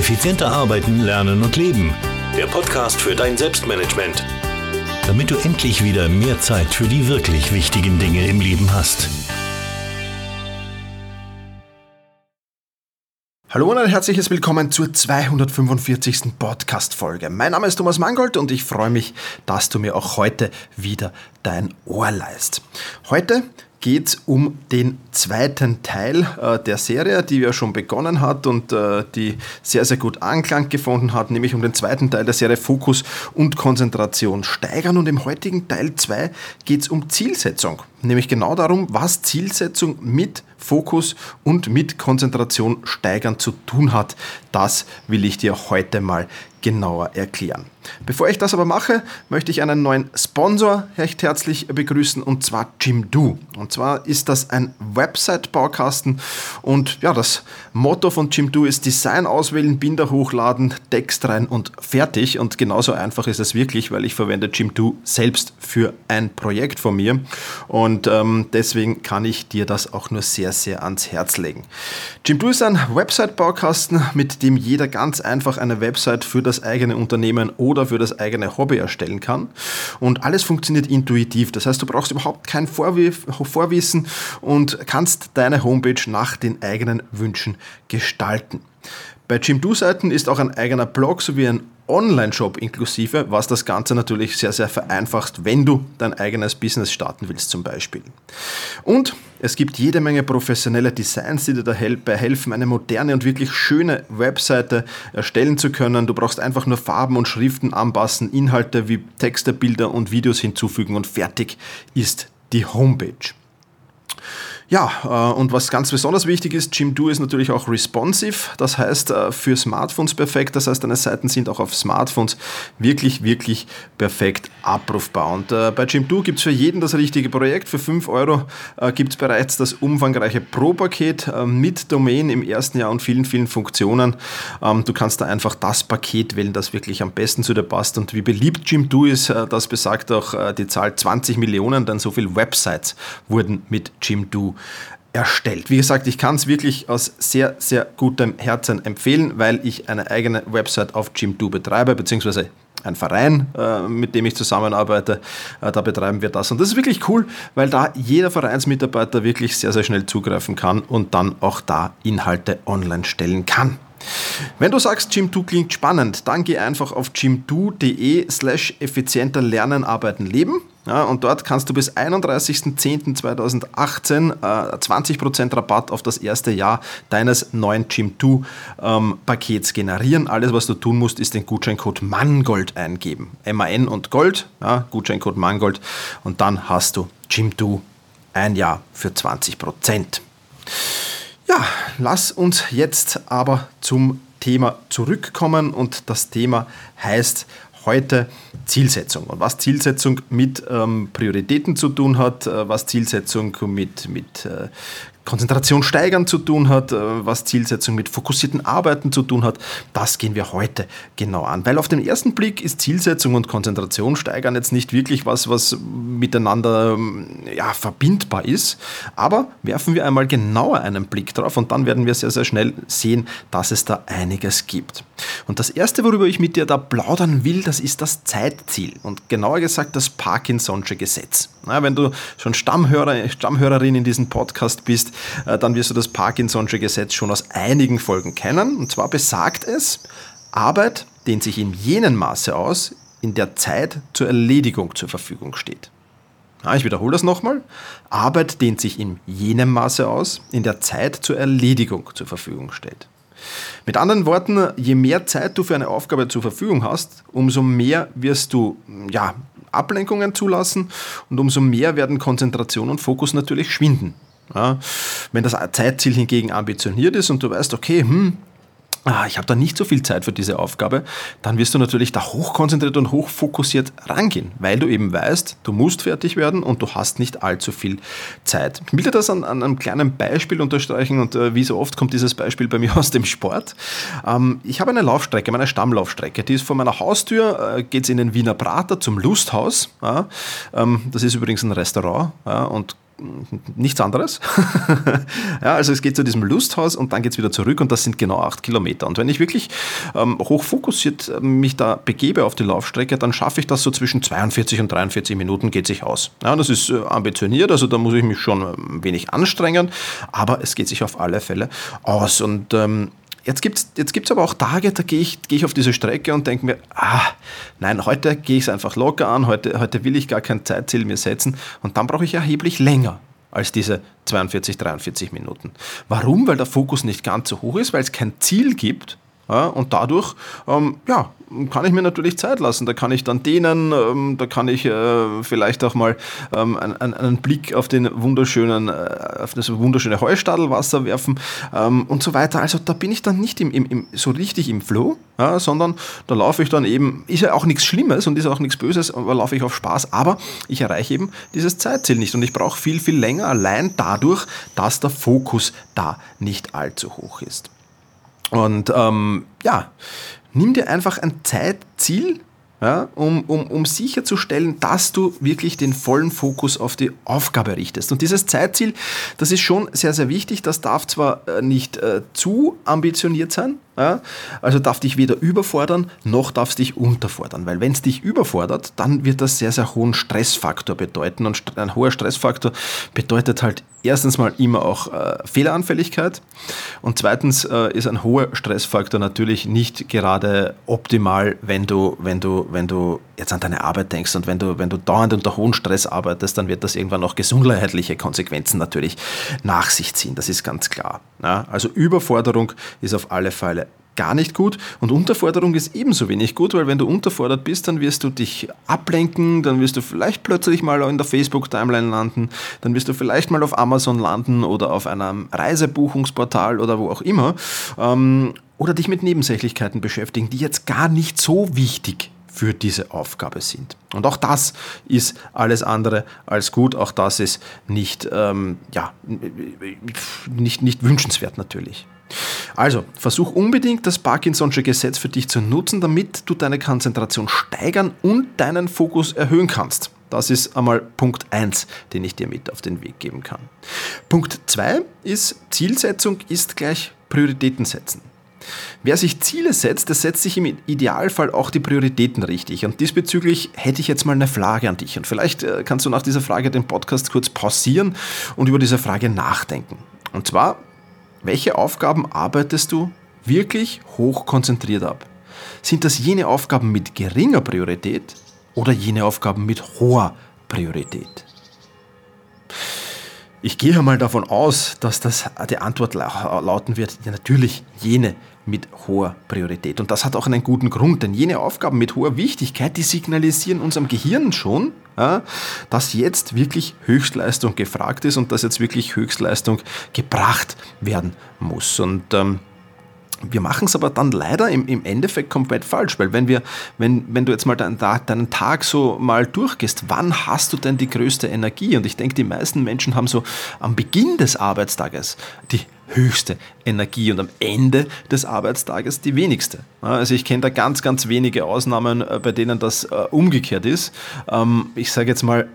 Effizienter arbeiten, lernen und leben. Der Podcast für dein Selbstmanagement. Damit du endlich wieder mehr Zeit für die wirklich wichtigen Dinge im Leben hast. Hallo und ein herzliches Willkommen zur 245. Podcast-Folge. Mein Name ist Thomas Mangold und ich freue mich, dass du mir auch heute wieder dein Ohr leist. Heute geht es um den zweiten Teil äh, der Serie, die ja schon begonnen hat und äh, die sehr, sehr gut Anklang gefunden hat, nämlich um den zweiten Teil der Serie Fokus und Konzentration steigern. Und im heutigen Teil 2 geht es um Zielsetzung, nämlich genau darum, was Zielsetzung mit Fokus und mit Konzentration steigern zu tun hat. Das will ich dir heute mal genauer erklären. Bevor ich das aber mache, möchte ich einen neuen Sponsor recht herzlich begrüßen und zwar Jimdo. Und zwar ist das ein Website-Baukasten und ja, das Motto von Jimdo ist Design auswählen, Binder hochladen, Text rein und fertig. Und genauso einfach ist es wirklich, weil ich verwende Jimdo selbst für ein Projekt von mir und ähm, deswegen kann ich dir das auch nur sehr, sehr ans Herz legen. Jimdo ist ein Website-Baukasten, mit dem jeder ganz einfach eine Website für das eigene Unternehmen oder für das eigene Hobby erstellen kann. Und alles funktioniert intuitiv. Das heißt, du brauchst überhaupt kein Vorwissen und kannst deine Homepage nach den eigenen Wünschen gestalten. Bei Jimdo-Seiten ist auch ein eigener Blog sowie ein Online-Shop inklusive, was das Ganze natürlich sehr, sehr vereinfacht, wenn du dein eigenes Business starten willst zum Beispiel. Und es gibt jede Menge professionelle Designs, die dir dabei helfen, eine moderne und wirklich schöne Webseite erstellen zu können. Du brauchst einfach nur Farben und Schriften anpassen, Inhalte wie Texte, Bilder und Videos hinzufügen und fertig ist die Homepage. Ja, äh, und was ganz besonders wichtig ist, Jimdo ist natürlich auch responsive, das heißt äh, für Smartphones perfekt, das heißt deine Seiten sind auch auf Smartphones wirklich, wirklich perfekt abrufbar. Und äh, bei Jimdo gibt es für jeden das richtige Projekt, für 5 Euro gibt es bereits das umfangreiche Pro-Paket mit Domain im ersten Jahr und vielen, vielen Funktionen. Ähm, du kannst da einfach das Paket wählen, das wirklich am besten zu dir passt und wie beliebt Jimdo ist, das besagt auch die Zahl 20 Millionen, denn so viele Websites wurden mit Jimdo erstellt. Wie gesagt, ich kann es wirklich aus sehr, sehr gutem Herzen empfehlen, weil ich eine eigene Website auf Jimdo betreibe, beziehungsweise ein Verein, äh, mit dem ich zusammenarbeite, äh, da betreiben wir das. Und das ist wirklich cool, weil da jeder Vereinsmitarbeiter wirklich sehr, sehr schnell zugreifen kann und dann auch da Inhalte online stellen kann. Wenn du sagst, Gym2 klingt spannend, dann geh einfach auf gym2.de slash effizienter lernen, arbeiten, leben. Ja, und dort kannst du bis 31.10.2018 äh, 20% Rabatt auf das erste Jahr deines neuen Gym2 ähm, Pakets generieren. Alles, was du tun musst, ist den Gutscheincode MANGOLD eingeben. M-A-N und Gold, ja, Gutscheincode MANGOLD. Und dann hast du Gym2 ein Jahr für 20%. Ja, lass uns jetzt aber zum Thema zurückkommen und das Thema heißt heute Zielsetzung. Und was Zielsetzung mit ähm, Prioritäten zu tun hat, äh, was Zielsetzung mit, mit äh, Konzentration steigern zu tun hat, äh, was Zielsetzung mit fokussierten Arbeiten zu tun hat, das gehen wir heute genau an. Weil auf den ersten Blick ist Zielsetzung und Konzentration steigern jetzt nicht wirklich was, was miteinander ähm, ja, verbindbar ist. Aber werfen wir einmal genauer einen Blick drauf und dann werden wir sehr, sehr schnell sehen, dass es da einiges gibt. Und das erste, worüber ich mit dir da plaudern will, das ist das Zeitziel und genauer gesagt das Parkinson'sche Gesetz. Ja, wenn du schon Stammhörer, Stammhörerin in diesem Podcast bist, äh, dann wirst du das Parkinson'sche Gesetz schon aus einigen Folgen kennen. Und zwar besagt es, Arbeit dehnt sich in jenem Maße aus, in der Zeit zur Erledigung zur Verfügung steht. Ja, ich wiederhole das nochmal. Arbeit dehnt sich in jenem Maße aus, in der Zeit zur Erledigung zur Verfügung steht. Mit anderen Worten, je mehr Zeit du für eine Aufgabe zur Verfügung hast, umso mehr wirst du ja, Ablenkungen zulassen und umso mehr werden Konzentration und Fokus natürlich schwinden. Ja, wenn das Zeitziel hingegen ambitioniert ist und du weißt, okay, hm, ah, ich habe da nicht so viel Zeit für diese Aufgabe, dann wirst du natürlich da hochkonzentriert und hochfokussiert rangehen, weil du eben weißt, du musst fertig werden und du hast nicht allzu viel Zeit. Ich will dir das an, an einem kleinen Beispiel unterstreichen und äh, wie so oft kommt dieses Beispiel bei mir aus dem Sport. Ähm, ich habe eine Laufstrecke, meine Stammlaufstrecke, die ist vor meiner Haustür, äh, geht es in den Wiener Prater zum Lusthaus. Ja, ähm, das ist übrigens ein Restaurant ja, und nichts anderes. ja, also es geht zu diesem Lusthaus und dann geht es wieder zurück und das sind genau acht Kilometer. Und wenn ich wirklich ähm, hochfokussiert äh, mich da begebe auf die Laufstrecke, dann schaffe ich das so zwischen 42 und 43 Minuten geht sich aus. Ja, das ist äh, ambitioniert, also da muss ich mich schon ein ähm, wenig anstrengen, aber es geht sich auf alle Fälle aus. Und ähm, Jetzt gibt es jetzt gibt's aber auch Tage, da gehe ich, geh ich auf diese Strecke und denke mir, ah, nein, heute gehe ich es einfach locker an, heute, heute will ich gar kein Zeitziel mir setzen und dann brauche ich erheblich länger als diese 42, 43 Minuten. Warum? Weil der Fokus nicht ganz so hoch ist, weil es kein Ziel gibt ja, und dadurch ähm, ja, kann ich mir natürlich Zeit lassen. Da kann ich dann dehnen, ähm, da kann ich äh, vielleicht auch mal ähm, einen, einen, Blick auf, den wunderschönen, äh, auf das wunderschöne Heustadelwasser werfen ähm, und so weiter. Also da bin ich dann nicht im, im, im so richtig im Flow, ja, sondern da laufe ich dann eben, ist ja auch nichts Schlimmes und ist auch nichts Böses, aber laufe ich auf Spaß, aber ich erreiche eben dieses Zeitziel nicht und ich brauche viel, viel länger allein dadurch, dass der Fokus da nicht allzu hoch ist. Und ähm, ja, nimm dir einfach ein Zeitziel, ja, um, um, um sicherzustellen, dass du wirklich den vollen Fokus auf die Aufgabe richtest. Und dieses Zeitziel, das ist schon sehr, sehr wichtig. Das darf zwar äh, nicht äh, zu ambitioniert sein, ja? Also darf dich weder überfordern, noch darf es dich unterfordern. Weil wenn es dich überfordert, dann wird das sehr, sehr hohen Stressfaktor bedeuten. Und ein hoher Stressfaktor bedeutet halt erstens mal immer auch äh, Fehleranfälligkeit. Und zweitens äh, ist ein hoher Stressfaktor natürlich nicht gerade optimal, wenn du, wenn du, wenn du jetzt an deine Arbeit denkst und wenn du, wenn du dauernd unter hohem Stress arbeitest, dann wird das irgendwann auch gesundheitliche Konsequenzen natürlich nach sich ziehen. Das ist ganz klar. Ja? Also Überforderung ist auf alle Fälle gar nicht gut und Unterforderung ist ebenso wenig gut, weil wenn du unterfordert bist, dann wirst du dich ablenken, dann wirst du vielleicht plötzlich mal in der Facebook-Timeline landen, dann wirst du vielleicht mal auf Amazon landen oder auf einem Reisebuchungsportal oder wo auch immer ähm, oder dich mit Nebensächlichkeiten beschäftigen, die jetzt gar nicht so wichtig für diese Aufgabe sind. Und auch das ist alles andere als gut, auch das ist nicht, ähm, ja, nicht, nicht wünschenswert natürlich. Also, versuch unbedingt das Parkinson'sche Gesetz für dich zu nutzen, damit du deine Konzentration steigern und deinen Fokus erhöhen kannst. Das ist einmal Punkt 1, den ich dir mit auf den Weg geben kann. Punkt 2 ist, Zielsetzung ist gleich Prioritäten setzen. Wer sich Ziele setzt, der setzt sich im Idealfall auch die Prioritäten richtig. Und diesbezüglich hätte ich jetzt mal eine Frage an dich. Und vielleicht äh, kannst du nach dieser Frage den Podcast kurz pausieren und über diese Frage nachdenken. Und zwar, welche Aufgaben arbeitest du wirklich hoch konzentriert ab? Sind das jene Aufgaben mit geringer Priorität oder jene Aufgaben mit hoher Priorität? Ich gehe einmal davon aus, dass das die Antwort lauten wird, ja, natürlich jene mit hoher Priorität. Und das hat auch einen guten Grund, denn jene Aufgaben mit hoher Wichtigkeit, die signalisieren unserem Gehirn schon, dass jetzt wirklich Höchstleistung gefragt ist und dass jetzt wirklich Höchstleistung gebracht werden muss. Und ähm, wir machen es aber dann leider im, im Endeffekt komplett falsch, weil wenn wir, wenn, wenn du jetzt mal deinen, deinen Tag so mal durchgehst, wann hast du denn die größte Energie? Und ich denke, die meisten Menschen haben so am Beginn des Arbeitstages die höchste Energie und am Ende des Arbeitstages die wenigste. Also ich kenne da ganz, ganz wenige Ausnahmen, äh, bei denen das äh, umgekehrt ist. Ähm, ich sage jetzt mal,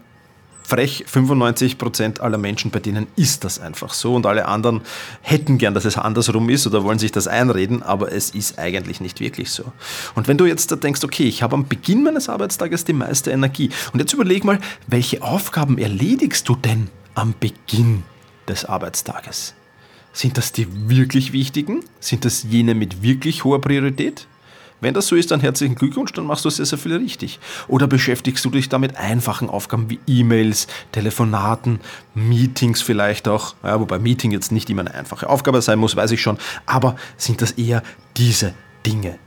frech 95% aller Menschen, bei denen ist das einfach so und alle anderen hätten gern, dass es andersrum ist oder wollen sich das einreden, aber es ist eigentlich nicht wirklich so. Und wenn du jetzt da denkst, okay, ich habe am Beginn meines Arbeitstages die meiste Energie und jetzt überleg mal, welche Aufgaben erledigst du denn am Beginn des Arbeitstages? Sind das die wirklich wichtigen? Sind das jene mit wirklich hoher Priorität? Wenn das so ist, dann herzlichen Glückwunsch, dann machst du sehr, sehr viel richtig. Oder beschäftigst du dich da mit einfachen Aufgaben wie E-Mails, Telefonaten, Meetings vielleicht auch, ja, wobei Meeting jetzt nicht immer eine einfache Aufgabe sein muss, weiß ich schon, aber sind das eher diese Dinge?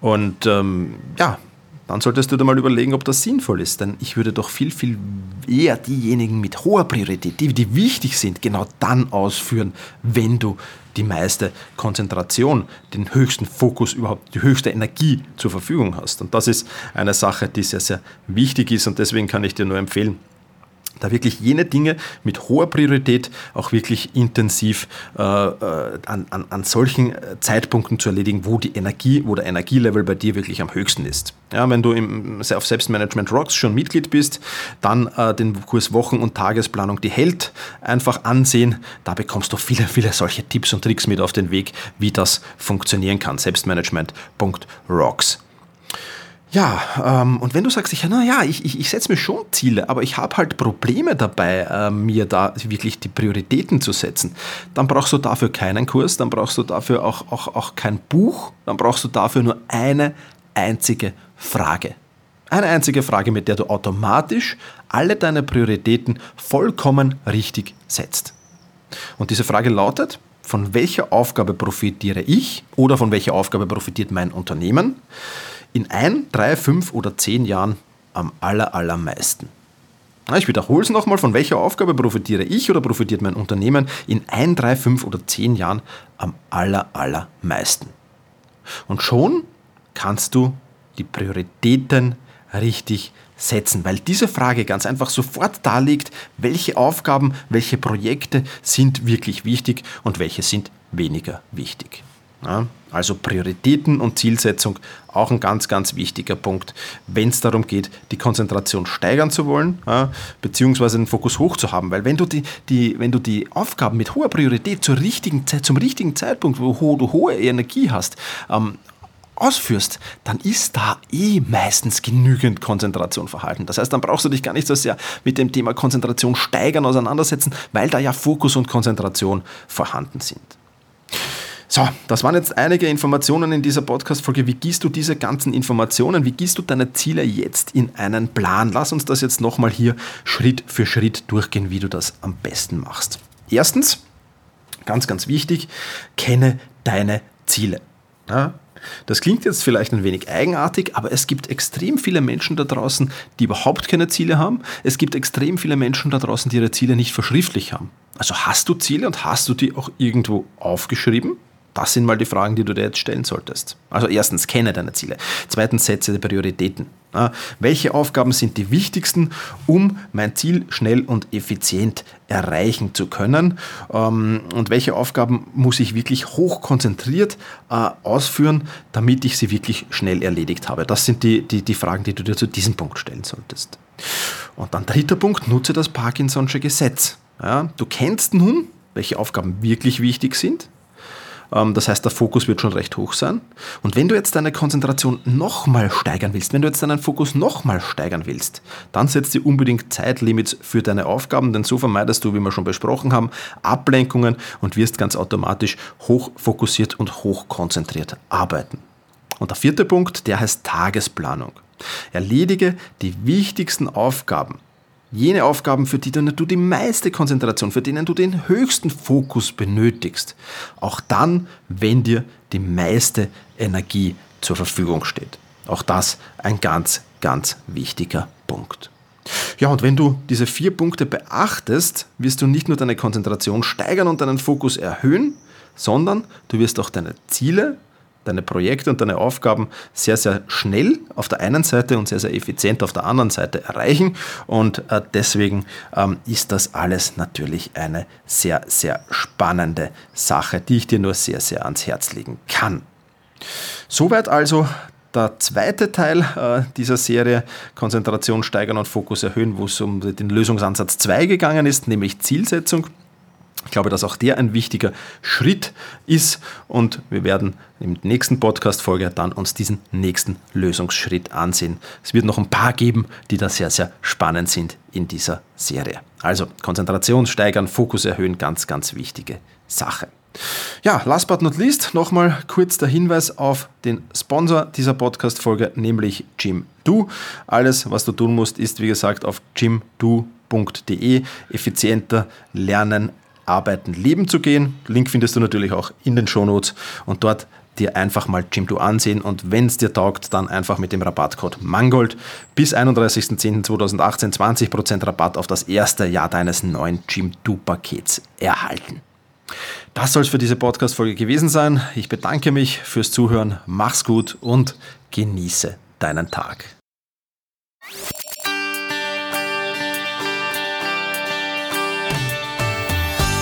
Und ähm, ja, dann solltest du dir mal überlegen, ob das sinnvoll ist. Denn ich würde doch viel, viel eher diejenigen mit hoher Priorität, die, die wichtig sind, genau dann ausführen, wenn du die meiste Konzentration, den höchsten Fokus, überhaupt die höchste Energie zur Verfügung hast. Und das ist eine Sache, die sehr, sehr wichtig ist und deswegen kann ich dir nur empfehlen, da wirklich jene Dinge mit hoher Priorität auch wirklich intensiv äh, äh, an, an, an solchen äh, Zeitpunkten zu erledigen, wo die Energie, wo der Energielevel bei dir wirklich am höchsten ist. Ja, wenn du im, auf Selbstmanagement Rocks schon Mitglied bist, dann äh, den Kurs Wochen- und Tagesplanung die Held einfach ansehen. Da bekommst du viele, viele solche Tipps und Tricks mit auf den Weg, wie das funktionieren kann. Selbstmanagement.rocks. Ja, ähm, und wenn du sagst, ich, na ja, ich, ich, ich setze mir schon Ziele, aber ich habe halt Probleme dabei, äh, mir da wirklich die Prioritäten zu setzen, dann brauchst du dafür keinen Kurs, dann brauchst du dafür auch, auch, auch kein Buch, dann brauchst du dafür nur eine einzige Frage. Eine einzige Frage, mit der du automatisch alle deine Prioritäten vollkommen richtig setzt. Und diese Frage lautet, von welcher Aufgabe profitiere ich oder von welcher Aufgabe profitiert mein Unternehmen? In ein, drei, fünf oder zehn Jahren am aller, allermeisten. Ich wiederhole es nochmal, von welcher Aufgabe profitiere ich oder profitiert mein Unternehmen in ein, drei, fünf oder zehn Jahren am aller, allermeisten. Und schon kannst du die Prioritäten richtig setzen, weil diese Frage ganz einfach sofort darlegt, welche Aufgaben, welche Projekte sind wirklich wichtig und welche sind weniger wichtig. Ja, also Prioritäten und Zielsetzung auch ein ganz, ganz wichtiger Punkt, wenn es darum geht, die Konzentration steigern zu wollen, ja, beziehungsweise den Fokus hoch zu haben. Weil wenn du die, die, wenn du die Aufgaben mit hoher Priorität zur richtigen Zeit, zum richtigen Zeitpunkt, wo du hohe Energie hast, ähm, ausführst, dann ist da eh meistens genügend Konzentration verhalten. Das heißt, dann brauchst du dich gar nicht so sehr mit dem Thema Konzentration steigern auseinandersetzen, weil da ja Fokus und Konzentration vorhanden sind. So, das waren jetzt einige Informationen in dieser Podcast-Folge. Wie gießt du diese ganzen Informationen, wie gießt du deine Ziele jetzt in einen Plan? Lass uns das jetzt nochmal hier Schritt für Schritt durchgehen, wie du das am besten machst. Erstens, ganz, ganz wichtig, kenne deine Ziele. Ja, das klingt jetzt vielleicht ein wenig eigenartig, aber es gibt extrem viele Menschen da draußen, die überhaupt keine Ziele haben. Es gibt extrem viele Menschen da draußen, die ihre Ziele nicht verschriftlich haben. Also hast du Ziele und hast du die auch irgendwo aufgeschrieben? Das sind mal die Fragen, die du dir jetzt stellen solltest. Also erstens, kenne deine Ziele. Zweitens, setze die Prioritäten. Ja, welche Aufgaben sind die wichtigsten, um mein Ziel schnell und effizient erreichen zu können? Ähm, und welche Aufgaben muss ich wirklich hoch konzentriert äh, ausführen, damit ich sie wirklich schnell erledigt habe? Das sind die, die, die Fragen, die du dir zu diesem Punkt stellen solltest. Und dann dritter Punkt, nutze das Parkinson'sche Gesetz. Ja, du kennst nun, welche Aufgaben wirklich wichtig sind, das heißt, der Fokus wird schon recht hoch sein. Und wenn du jetzt deine Konzentration nochmal steigern willst, wenn du jetzt deinen Fokus nochmal steigern willst, dann setzt dir unbedingt Zeitlimits für deine Aufgaben, denn so vermeidest du, wie wir schon besprochen haben, Ablenkungen und wirst ganz automatisch hoch fokussiert und hoch konzentriert arbeiten. Und der vierte Punkt, der heißt Tagesplanung. Erledige die wichtigsten Aufgaben Jene Aufgaben, für die du die meiste Konzentration, für denen du den höchsten Fokus benötigst. Auch dann, wenn dir die meiste Energie zur Verfügung steht. Auch das ein ganz, ganz wichtiger Punkt. Ja, und wenn du diese vier Punkte beachtest, wirst du nicht nur deine Konzentration steigern und deinen Fokus erhöhen, sondern du wirst auch deine Ziele deine Projekte und deine Aufgaben sehr, sehr schnell auf der einen Seite und sehr, sehr effizient auf der anderen Seite erreichen. Und äh, deswegen ähm, ist das alles natürlich eine sehr, sehr spannende Sache, die ich dir nur sehr, sehr ans Herz legen kann. Soweit also der zweite Teil äh, dieser Serie Konzentration steigern und Fokus erhöhen, wo es um den Lösungsansatz 2 gegangen ist, nämlich Zielsetzung. Ich glaube, dass auch der ein wichtiger Schritt ist und wir werden im nächsten Podcast-Folge dann uns diesen nächsten Lösungsschritt ansehen. Es wird noch ein paar geben, die da sehr, sehr spannend sind in dieser Serie. Also Konzentration steigern, Fokus erhöhen, ganz, ganz wichtige Sache. Ja, last but not least nochmal kurz der Hinweis auf den Sponsor dieser Podcast-Folge, nämlich Jim Do. Alles, was du tun musst, ist wie gesagt auf jimdo.de effizienter lernen, Arbeiten, Leben zu gehen. Link findest du natürlich auch in den Shownotes und dort dir einfach mal Jimdo ansehen und wenn es dir taugt, dann einfach mit dem Rabattcode MANGOLD bis 31.10.2018 20% Rabatt auf das erste Jahr deines neuen Jimdo-Pakets erhalten. Das soll es für diese Podcast-Folge gewesen sein. Ich bedanke mich fürs Zuhören, mach's gut und genieße deinen Tag.